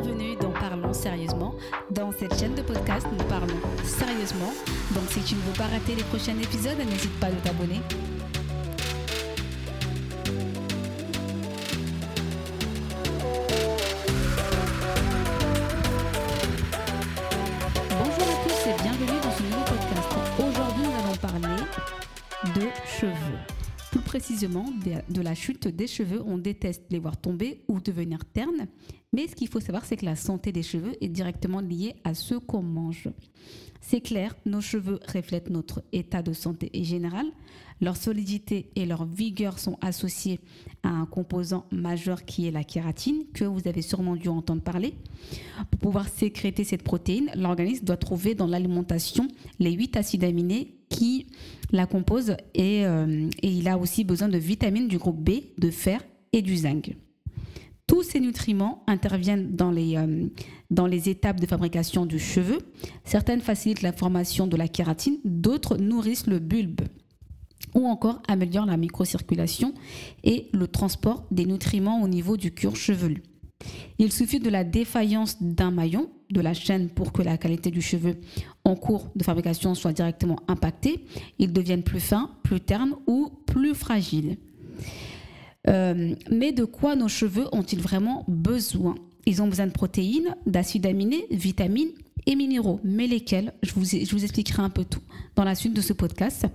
bienvenue dans Parlons sérieusement. Dans cette chaîne de podcast, nous parlons sérieusement. Donc si tu ne veux pas rater les prochains épisodes, n'hésite pas à t'abonner. Plus précisément, de- la chute des cheveux. On déteste les voir tomber ou devenir ternes. Mais ce qu'il faut savoir, c'est que la santé des cheveux est directement liée à ce qu'on mange. C'est clair, nos cheveux reflètent notre état de santé général. Leur solidité et leur vigueur sont associées à un composant majeur qui est la kératine, que vous avez sûrement dû entendre parler. Pour pouvoir sécréter cette protéine, l'organisme doit trouver dans l'alimentation les 8 acides aminés qui la composent et, euh, et il a aussi besoin de vitamines du groupe B, de fer et du zinc. Tous ces nutriments interviennent dans les, euh, dans les étapes de fabrication du cheveu. Certaines facilitent la formation de la kératine, d'autres nourrissent le bulbe ou encore améliorent la microcirculation et le transport des nutriments au niveau du cuir chevelu. Il suffit de la défaillance d'un maillon de la chaîne pour que la qualité du cheveu en cours de fabrication soit directement impactée. Ils deviennent plus fins, plus ternes ou plus fragiles. Euh, mais de quoi nos cheveux ont-ils vraiment besoin? Ils ont besoin de protéines, d'acides aminés, vitamines et minéraux. Mais lesquels je vous, expliquerai un peu tout dans la suite de ce podcast.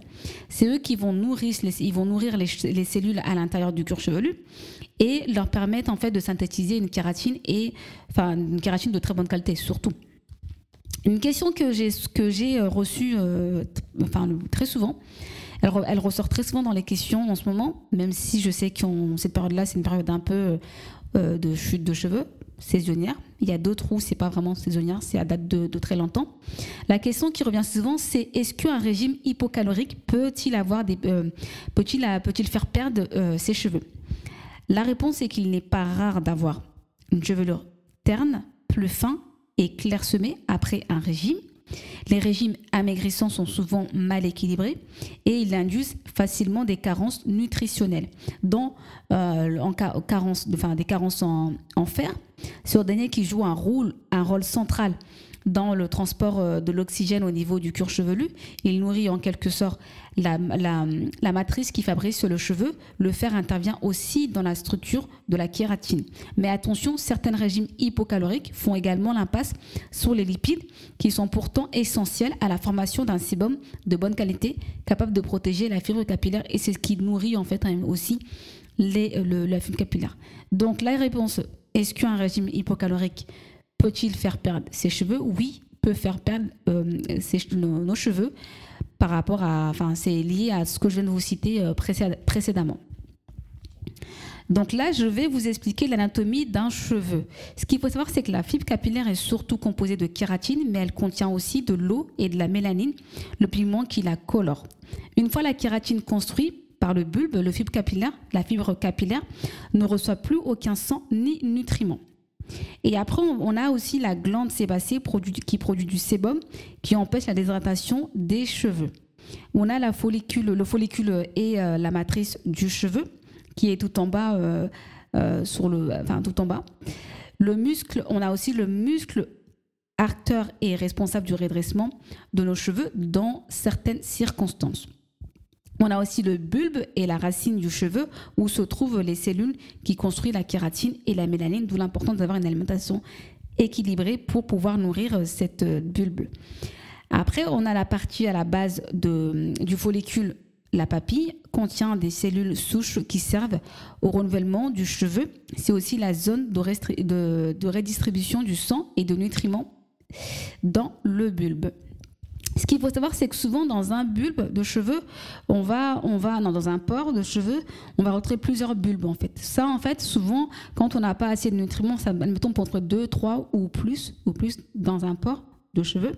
C'est eux qui vont nourrir les, cellules à l'intérieur du cuir chevelu et leur permettre en fait de synthétiser une kératine et enfin une kératine de très bonne qualité surtout. Une question que j'ai j'ai reçue euh, très souvent. Elle ressort très souvent dans les questions en ce moment, même si je sais que cette période-là, c'est une période un peu euh, de chute de cheveux saisonnière. Il y a d'autres où c'est pas vraiment saisonnière, c'est à date de, très longtemps. La question qui revient souvent, c'est est-ce qu'un régime hypocalorique peut-il avoir des euh, peut-il peut-il faire perdre euh, ses cheveux? La réponse est qu'il n'est pas rare d'avoir une chevelure terne, plus fin et clairsemée après un régime. Les régimes amaigrissants sont souvent mal équilibrés et ils induisent facilement des carences nutritionnelles, dont euh, en ca- carence, enfin, des carences en, en fer, dernier qui joue un rôle, central dans le transport euh, de l'oxygène au niveau du cuir chevelu. Il nourrit en quelque sorte la, matrice qui fabrique le cheveu. Le fer intervient aussi dans la structure de la kératine. Mais attention, certains régimes hypocaloriques font également l'impasse sur les lipides qui sont pourtant essentiels à la formation d'un sébum de bonne qualité capable de protéger la fibre capillaire et c'est ce qui nourrit en fait hein, aussi la fibre capillaire. Donc la réponse, est-ce qu'un régime hypocalorique peut-il faire perdre ses cheveux? Oui, peut faire perdre euh, nos, cheveux par rapport à, enfin, c'est lié à ce que je viens de vous citer euh, précéd- précédemment. Donc là, je vais vous expliquer l'anatomie d'un cheveu. Ce qu'il faut savoir, c'est que la fibre capillaire est surtout composée de kératine, mais elle contient aussi de l'eau et de la mélanine, le pigment qui la colore. Une fois la kératine construite par le bulbe, le fibre capillaire, la fibre capillaire ne reçoit plus aucun sang ni nutriments. Et après, on a aussi la glande sébacée qui produit du sébum qui empêche la déshydratation des cheveux. On a la follicule, le follicule et euh, la matrice du cheveu qui est tout en bas, euh, euh, enfin tout en bas. Le muscle, on a aussi le muscle acteur et responsable du redressement de nos cheveux dans certaines circonstances. On a aussi le bulbe et la racine du cheveu où se trouvent les cellules qui construisent la kératine et la mélanine, d'où l'importance d'avoir une alimentation équilibrée pour pouvoir nourrir cette bulbe. Après, on a la partie à la base du follicule, la papille, contient des cellules souches qui servent au renouvellement du cheveu. C'est aussi la zone de redistribution du sang et de nutriments dans le bulbe. Ce qu'il faut savoir, c'est que souvent dans un bulbe de cheveux, on va, on va non, dans un pore de cheveux, on va retrouver plusieurs bulbes en fait. Ça, en fait, souvent, quand on n'a pas assez de nutriments, ça, admettons, pour entre deux, trois ou plus, ou plus dans un pore de cheveux.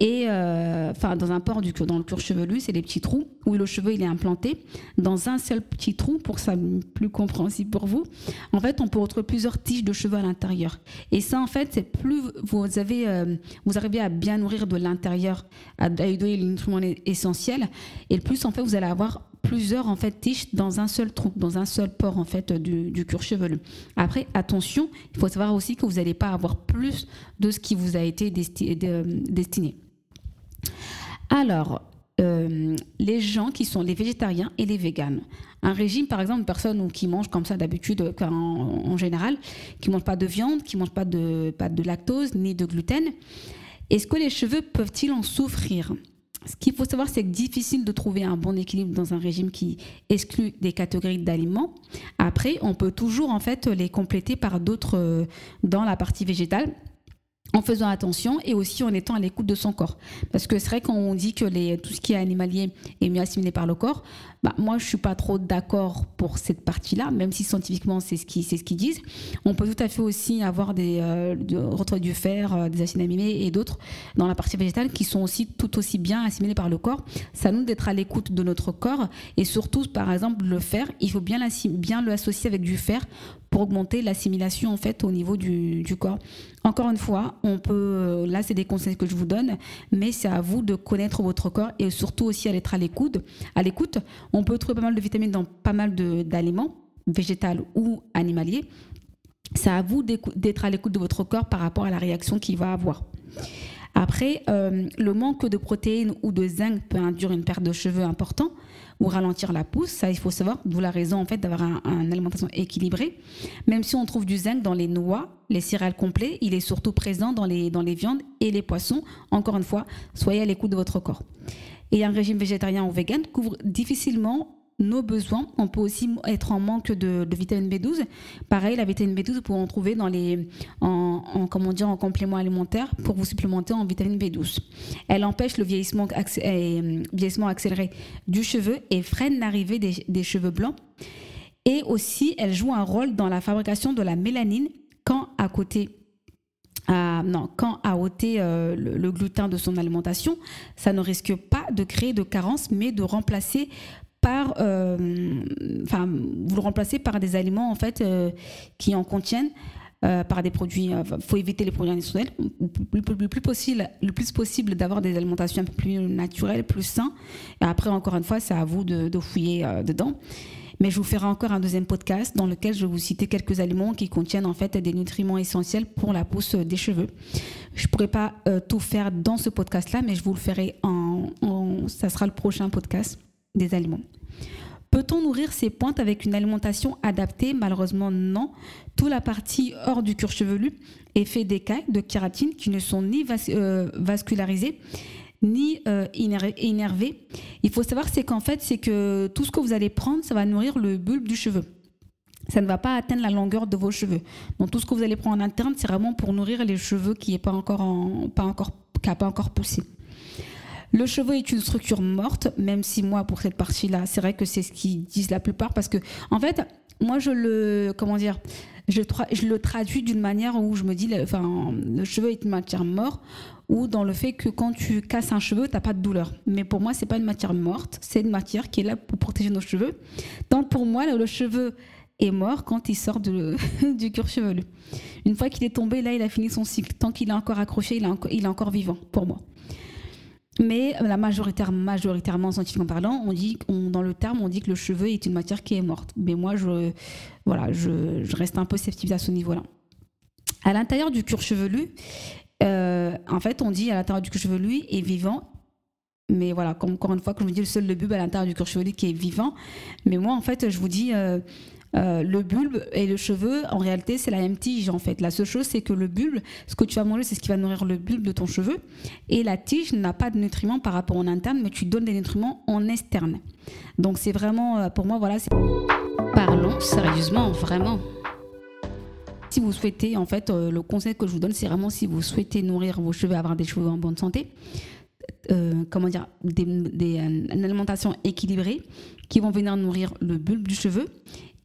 Et euh, enfin, dans un pore du dans le cuir chevelu, c'est des petits trous où le cheveu il est implanté dans un seul petit trou pour que ça plus compréhensible pour vous. En fait, on peut retrouver plusieurs tiges de cheveux à l'intérieur. Et ça, en fait, c'est plus vous avez, euh, vous arrivez à bien nourrir de l'intérieur, à, lui donner les nutriments essentiels, et le plus, en fait, vous allez avoir plusieurs en fait tiges dans un seul trou, dans un seul port en fait du, du cuir chevelu. Après, attention, il faut savoir aussi que vous n'allez pas avoir plus de ce qui vous a été destiné. Alors, euh, les gens qui sont les végétariens et les véganes. Un régime, par exemple, une personne qui mange comme ça d'habitude, en, en, général, qui ne mange pas de viande, qui ne mange pas de, pas de lactose ni de gluten, est-ce que les cheveux peuvent-ils en souffrir? Ce qu'il faut savoir, c'est que difficile de trouver un bon équilibre dans un régime qui exclut des catégories d'aliments. Après, on peut toujours en fait les compléter par d'autres euh, dans la partie végétale en faisant attention et aussi en étant à l'écoute de son corps. Parce que c'est vrai qu'on dit que tout ce qui est animalier est mieux assimilé par le corps. Bah, moi, je suis pas trop d'accord pour cette partie-là, même si scientifiquement, c'est ce qu'ils ce qu'ils disent. On peut tout à fait aussi avoir des euh, du fer, euh, des acides aminés et d'autres dans la partie végétale qui sont aussi tout aussi bien assimilés par le corps. Ça nous d'être à l'écoute de notre corps et surtout, par exemple, le fer, il faut bien, bien le associer avec du fer pour augmenter l'assimilation en fait au niveau du, du, corps. Encore une fois, on peut, euh, là c'est des conseils que je vous donne, mais c'est à vous de connaître votre corps et surtout aussi à être à l'écoute. À l'écoute, on peut trouver pas mal de vitamines dans pas mal d'aliments, végétaux ou animaliers. C'est à vous d'être à l'écoute de votre corps par rapport à la réaction qu'il va avoir. Après, euh, le manque de protéines ou de zinc peut induire une perte de cheveux importante ou ralentir la pousse. Ça, il faut savoir, d'où la raison en fait d'avoir une alimentation équilibrée. Même si on trouve du zinc dans les noix, les céréales complets, il est surtout présent dans les, dans les viandes et les poissons. Encore une fois, soyez à l'écoute de votre corps. Et un régime végétarien ou vegan couvre difficilement nos besoins. On peut aussi être en manque de, vitamine B12. Pareil, la vitamine B12, vous pouvez en trouver dans les, en, comment dire, en complément alimentaire pour vous supplémenter en vitamine B12. Elle empêche le vieillissement, euh, vieillissement accéléré du cheveu et freine l'arrivée des, cheveux blancs. Et aussi, elle joue un rôle dans la fabrication de la mélanine quand à côté non, quand à ôter euh, le, gluten de son alimentation, ça ne risque pas de créer de carence, mais de remplacer par, euh, enfin, vous le remplacez par des aliments en fait euh, qui en contiennent. Euh, par des produits, il faut éviter les produits industriels, le, plus possible, le plus possible d'avoir des alimentations un peu plus naturelles, plus sains. Et après, encore une fois, c'est à vous de, fouiller dedans. Mais je vous ferai encore un deuxième podcast dans lequel je vais vous citer quelques aliments qui contiennent en fait des nutriments essentiels pour la pousse des cheveux. Je pourrais pas tout faire dans ce podcast-là, mais je vous le ferai en, en, ça sera le prochain podcast des aliments. Peut-on nourrir ces pointes avec une alimentation adaptée? Malheureusement, non. Toute la partie hors du cuir chevelu est faite d'écailles de kératine qui ne sont ni euh, vascularisées ni euh, énervées. Il faut savoir c'est qu'en fait, c'est que tout ce que vous allez prendre, ça va nourrir le bulbe du cheveu. Ça ne va pas atteindre la longueur de vos cheveux. Donc tout ce que vous allez prendre en interne, c'est vraiment pour nourrir les cheveux qui n'ont pas encore, pas encore, pas encore poussé. Le cheveu est une structure morte, même si moi, pour cette partie-là, c'est vrai que c'est ce qu'ils disent la plupart, parce que, en fait, moi, je le, comment dire, je, le traduis d'une manière où je me dis, enfin, le cheveu est une matière morte, ou dans le fait que quand tu casses un cheveu, tu n'as pas de douleur. Mais pour moi, c'est pas une matière morte, c'est une matière qui est là pour protéger nos cheveux. Donc pour moi, le cheveu est mort quand il sort de, du cuir chevelu. Une fois qu'il est tombé, là, il a fini son cycle. Tant qu'il est encore accroché, il est encore vivant, pour moi. Mais la majoritaire, majoritairement, scientifiquement parlant, on dit, dans le terme, on dit que le cheveu est une matière qui est morte. Mais moi, je, voilà, je, reste un peu sceptique à ce niveau-là. À l'intérieur du cuir chevelu, euh, en fait, on dit à l'intérieur du cuir chevelu est vivant. Mais voilà, encore une fois, comme je dis, le seul le bulbe à l'intérieur du cuir chevelu qui est vivant. Mais moi, en fait, je vous dis, euh, euh, le bulbe et le cheveu, en réalité, c'est la même tige en fait. La seule chose, c'est que le bulbe, ce que tu vas manger, c'est ce qui va nourrir le bulbe de ton cheveu. Et la tige n'a pas de nutriments par rapport en interne, mais tu donnes des nutriments en externe. Donc c'est vraiment, euh, pour moi, voilà. Parlons sérieusement, vraiment. Si vous souhaitez, en fait, euh, le conseil que je vous donne, c'est vraiment si vous souhaitez nourrir vos cheveux, avoir des cheveux en bonne santé, comment dire, des, une alimentation équilibrée qui vont venir nourrir le bulbe du cheveu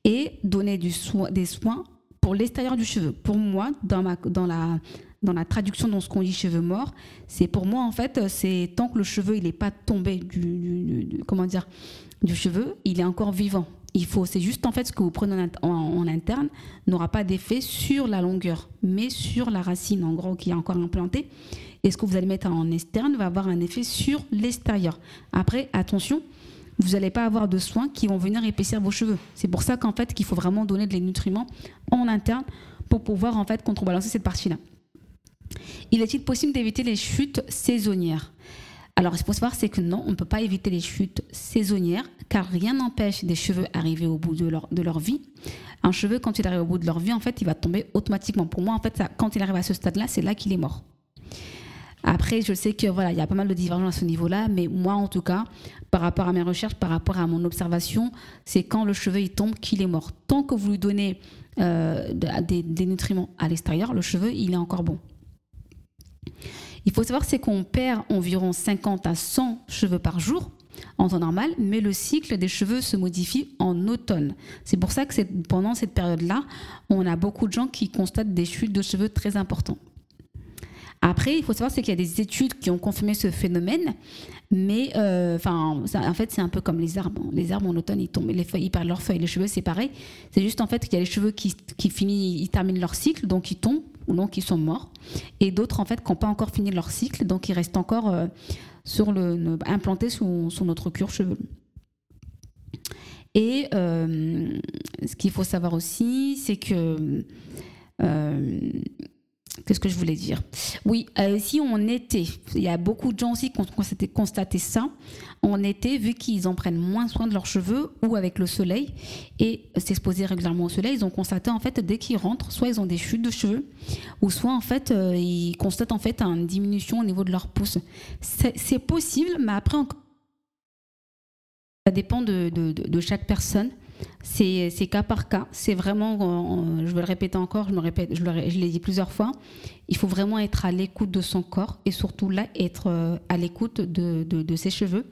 et donner des soins pour l'extérieur du cheveu. Pour moi, dans, la, traduction dans ce qu'on dit cheveux morts, c'est pour moi en fait, c'est tant que le cheveu n'est pas tombé du, comment dire du cheveu, il est encore vivant. Il faut, c'est juste en fait ce que vous prenez en, en, interne n'aura pas d'effet sur la longueur, mais sur la racine en gros qui est encore implantée. Et ce que vous allez mettre en externe va avoir un effet sur l'extérieur. Après, attention, vous n'allez pas avoir de soins qui vont venir épaissir vos cheveux. C'est pour ça qu'en fait qu'il faut vraiment donner des nutriments en interne pour pouvoir en fait contrebalancer cette partie-là. Il est-il possible d'éviter les chutes saisonnières? Alors, ce qu'il faut savoir, c'est que non, on ne peut pas éviter les chutes saisonnières, car rien n'empêche des cheveux d'arriver au bout de leur, de leur vie. Un cheveu, quand il arrive au bout de leur vie, en fait, il va tomber automatiquement. Pour moi, en fait, quand il arrive à ce stade-là, c'est là, qu'il est mort. Après, je sais que voilà, il y a pas mal de divergences à ce niveau-là, mais moi, en tout cas, par rapport à mes recherches, par rapport à mon observation, c'est quand le cheveu il tombe qu'il est mort. Tant que vous lui donnez euh, des, des nutriments à l'extérieur, le cheveu il est encore bon. Il faut savoir c'est qu'on perd environ 50 à 100 cheveux par jour en temps normal, mais le cycle des cheveux se modifie en automne. C'est pour ça que pendant cette période-là, on a beaucoup de gens qui constatent des chutes de cheveux très importantes. Après, il faut savoir qu'il y a des études qui ont confirmé ce phénomène, mais euh, enfin, en fait, c'est un peu comme les arbres. Les arbres en automne, ils tombent, les feuilles, perdent leurs feuilles. Les cheveux, c'est pareil. C'est juste en fait qu'il y a les cheveux qui, finissent, ils terminent leur cycle, donc ils tombent ou donc ils sont morts, et d'autres en fait qui n'ont pas encore fini leur cycle, donc ils restent encore euh, sur le, implantés sur, notre cure cheveux. Et euh, ce qu'il faut savoir aussi, c'est que Qu'est-ce que je voulais dire Oui, euh, si on était, il y a beaucoup de gens aussi qui ont constaté, ça, en été, vu qu'ils en prennent moins soin de leurs cheveux ou avec le soleil et s'exposer régulièrement au soleil, ils ont constaté en fait dès qu'ils rentrent, soit ils ont des chutes de cheveux, ou soit en fait euh, ils constatent en fait une diminution au niveau de leur pouce. C'est possible, mais après ça dépend de chaque personne. C'est cas par cas. C'est vraiment, je vais le répéter encore, je me répète, je l'ai dit plusieurs fois. Il faut vraiment être à l'écoute de son corps et surtout là être euh, à l'écoute de, de, ses cheveux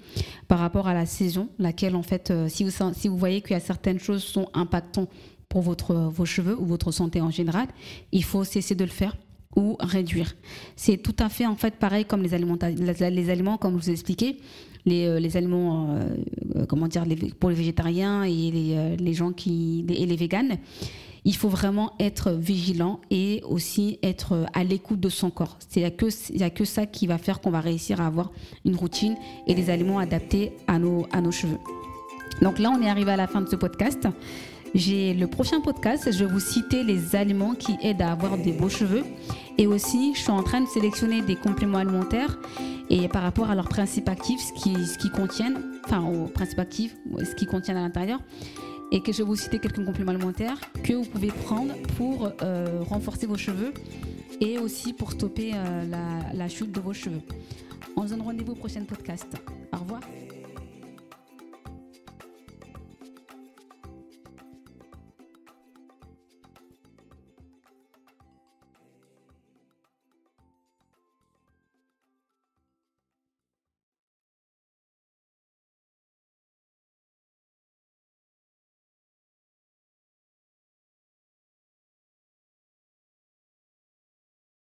par rapport à la saison, laquelle en fait, euh, si vous, si vous voyez qu'il y a certaines choses sont impactantes pour votre, vos cheveux ou votre santé en général, il faut cesser de le faire ou réduire. C'est tout à fait en fait pareil comme les aliments, les aliments comme je vous ai expliqué les, euh, les aliments, euh, euh, comment dire, pour les végétariens et les, les gens qui et les véganes il faut vraiment être vigilant et aussi être à l'écoute de son corps. Il n'y a, que, a que ça qui va faire qu'on va réussir à avoir une routine et des aliments adaptés à nos, à nos cheveux. Donc là, on est arrivé à la fin de ce podcast. J'ai le prochain podcast, je vais vous citer les aliments qui aident à avoir des beaux cheveux. Et aussi, je suis en train de sélectionner des compléments alimentaires et par rapport à leurs principes actifs, ce qu'ils contiennent, enfin aux principes actifs, ce qu'ils contiennent à l'intérieur, et que je vais vous citer quelques compléments alimentaires que vous pouvez prendre pour euh, renforcer vos cheveux et aussi pour stopper euh, la, la chute de vos cheveux. On se donne rendez-vous au prochain podcast. Au revoir.